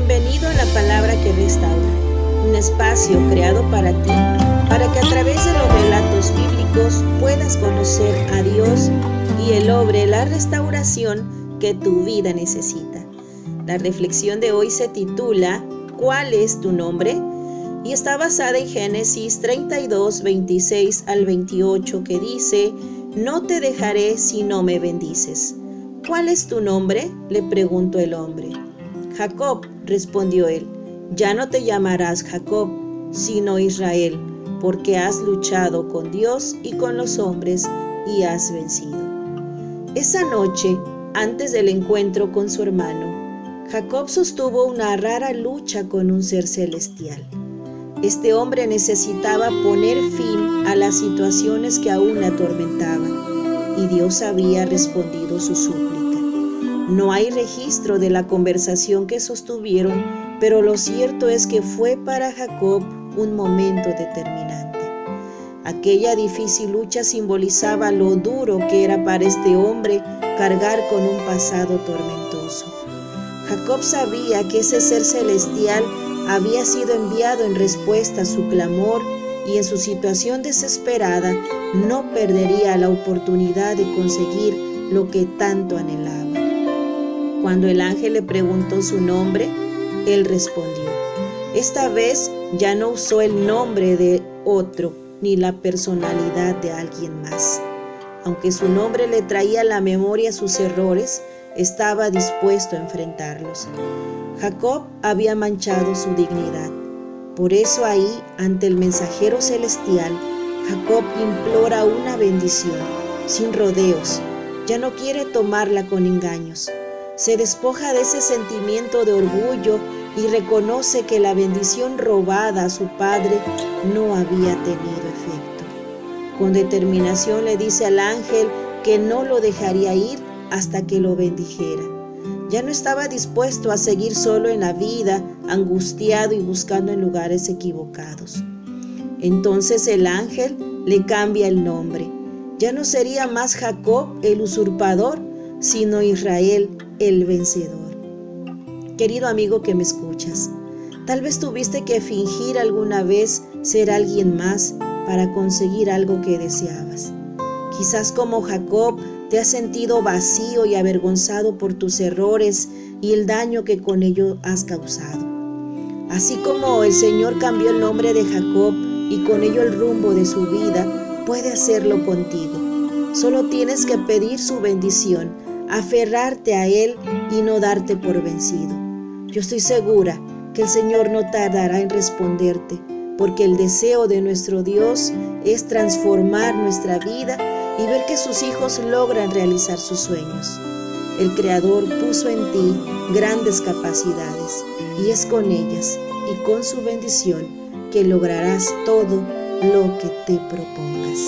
la palabra que restaura, un espacio creado para ti, para que a través de los relatos bíblicos puedas conocer a Dios y el obre la restauración que tu vida necesita. La reflexión de hoy se titula ¿Cuál es tu nombre? y está basada en Génesis 32, 26 al 28 que dice, No te dejaré si no me bendices. ¿Cuál es tu nombre? le preguntó el hombre. Jacob, respondió él, ya no te llamarás Jacob, sino Israel, porque has luchado con Dios y con los hombres y has vencido. Esa noche, antes del encuentro con su hermano, Jacob sostuvo una rara lucha con un ser celestial. Este hombre necesitaba poner fin a las situaciones que aún atormentaban y Dios había respondido su súplica. No hay registro de la conversación que sostuvieron, pero lo cierto es que fue para Jacob un momento determinante. Aquella difícil lucha simbolizaba lo duro que era para este hombre cargar con un pasado tormentoso. Jacob sabía que ese ser celestial había sido enviado en respuesta a su clamor y en su situación desesperada no perdería la oportunidad de conseguir lo que tanto anhelaba. Cuando el ángel le preguntó su nombre, él respondió. Esta vez ya no usó el nombre de otro ni la personalidad de alguien más. Aunque su nombre le traía a la memoria sus errores, estaba dispuesto a enfrentarlos. Jacob había manchado su dignidad. Por eso ahí, ante el mensajero celestial, Jacob implora una bendición, sin rodeos. Ya no quiere tomarla con engaños. Se despoja de ese sentimiento de orgullo y reconoce que la bendición robada a su padre no había tenido efecto. Con determinación le dice al ángel que no lo dejaría ir hasta que lo bendijera. Ya no estaba dispuesto a seguir solo en la vida, angustiado y buscando en lugares equivocados. Entonces el ángel le cambia el nombre. Ya no sería más Jacob el usurpador, sino Israel el vencedor. Querido amigo que me escuchas, tal vez tuviste que fingir alguna vez ser alguien más para conseguir algo que deseabas. Quizás como Jacob te has sentido vacío y avergonzado por tus errores y el daño que con ello has causado. Así como el Señor cambió el nombre de Jacob y con ello el rumbo de su vida, puede hacerlo contigo. Solo tienes que pedir su bendición, aferrarte a Él y no darte por vencido. Yo estoy segura que el Señor no tardará en responderte, porque el deseo de nuestro Dios es transformar nuestra vida y ver que sus hijos logran realizar sus sueños. El Creador puso en ti grandes capacidades y es con ellas y con su bendición que lograrás todo lo que te propongas.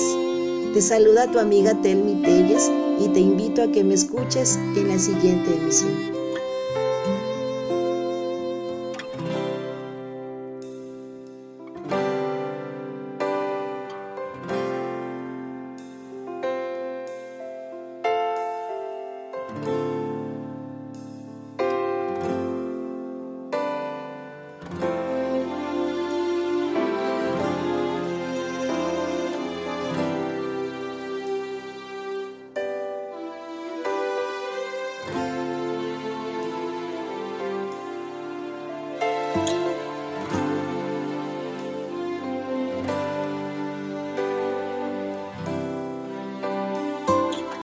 Te saluda tu amiga Telmi Telles y te invito a que me escuches en la siguiente emisión.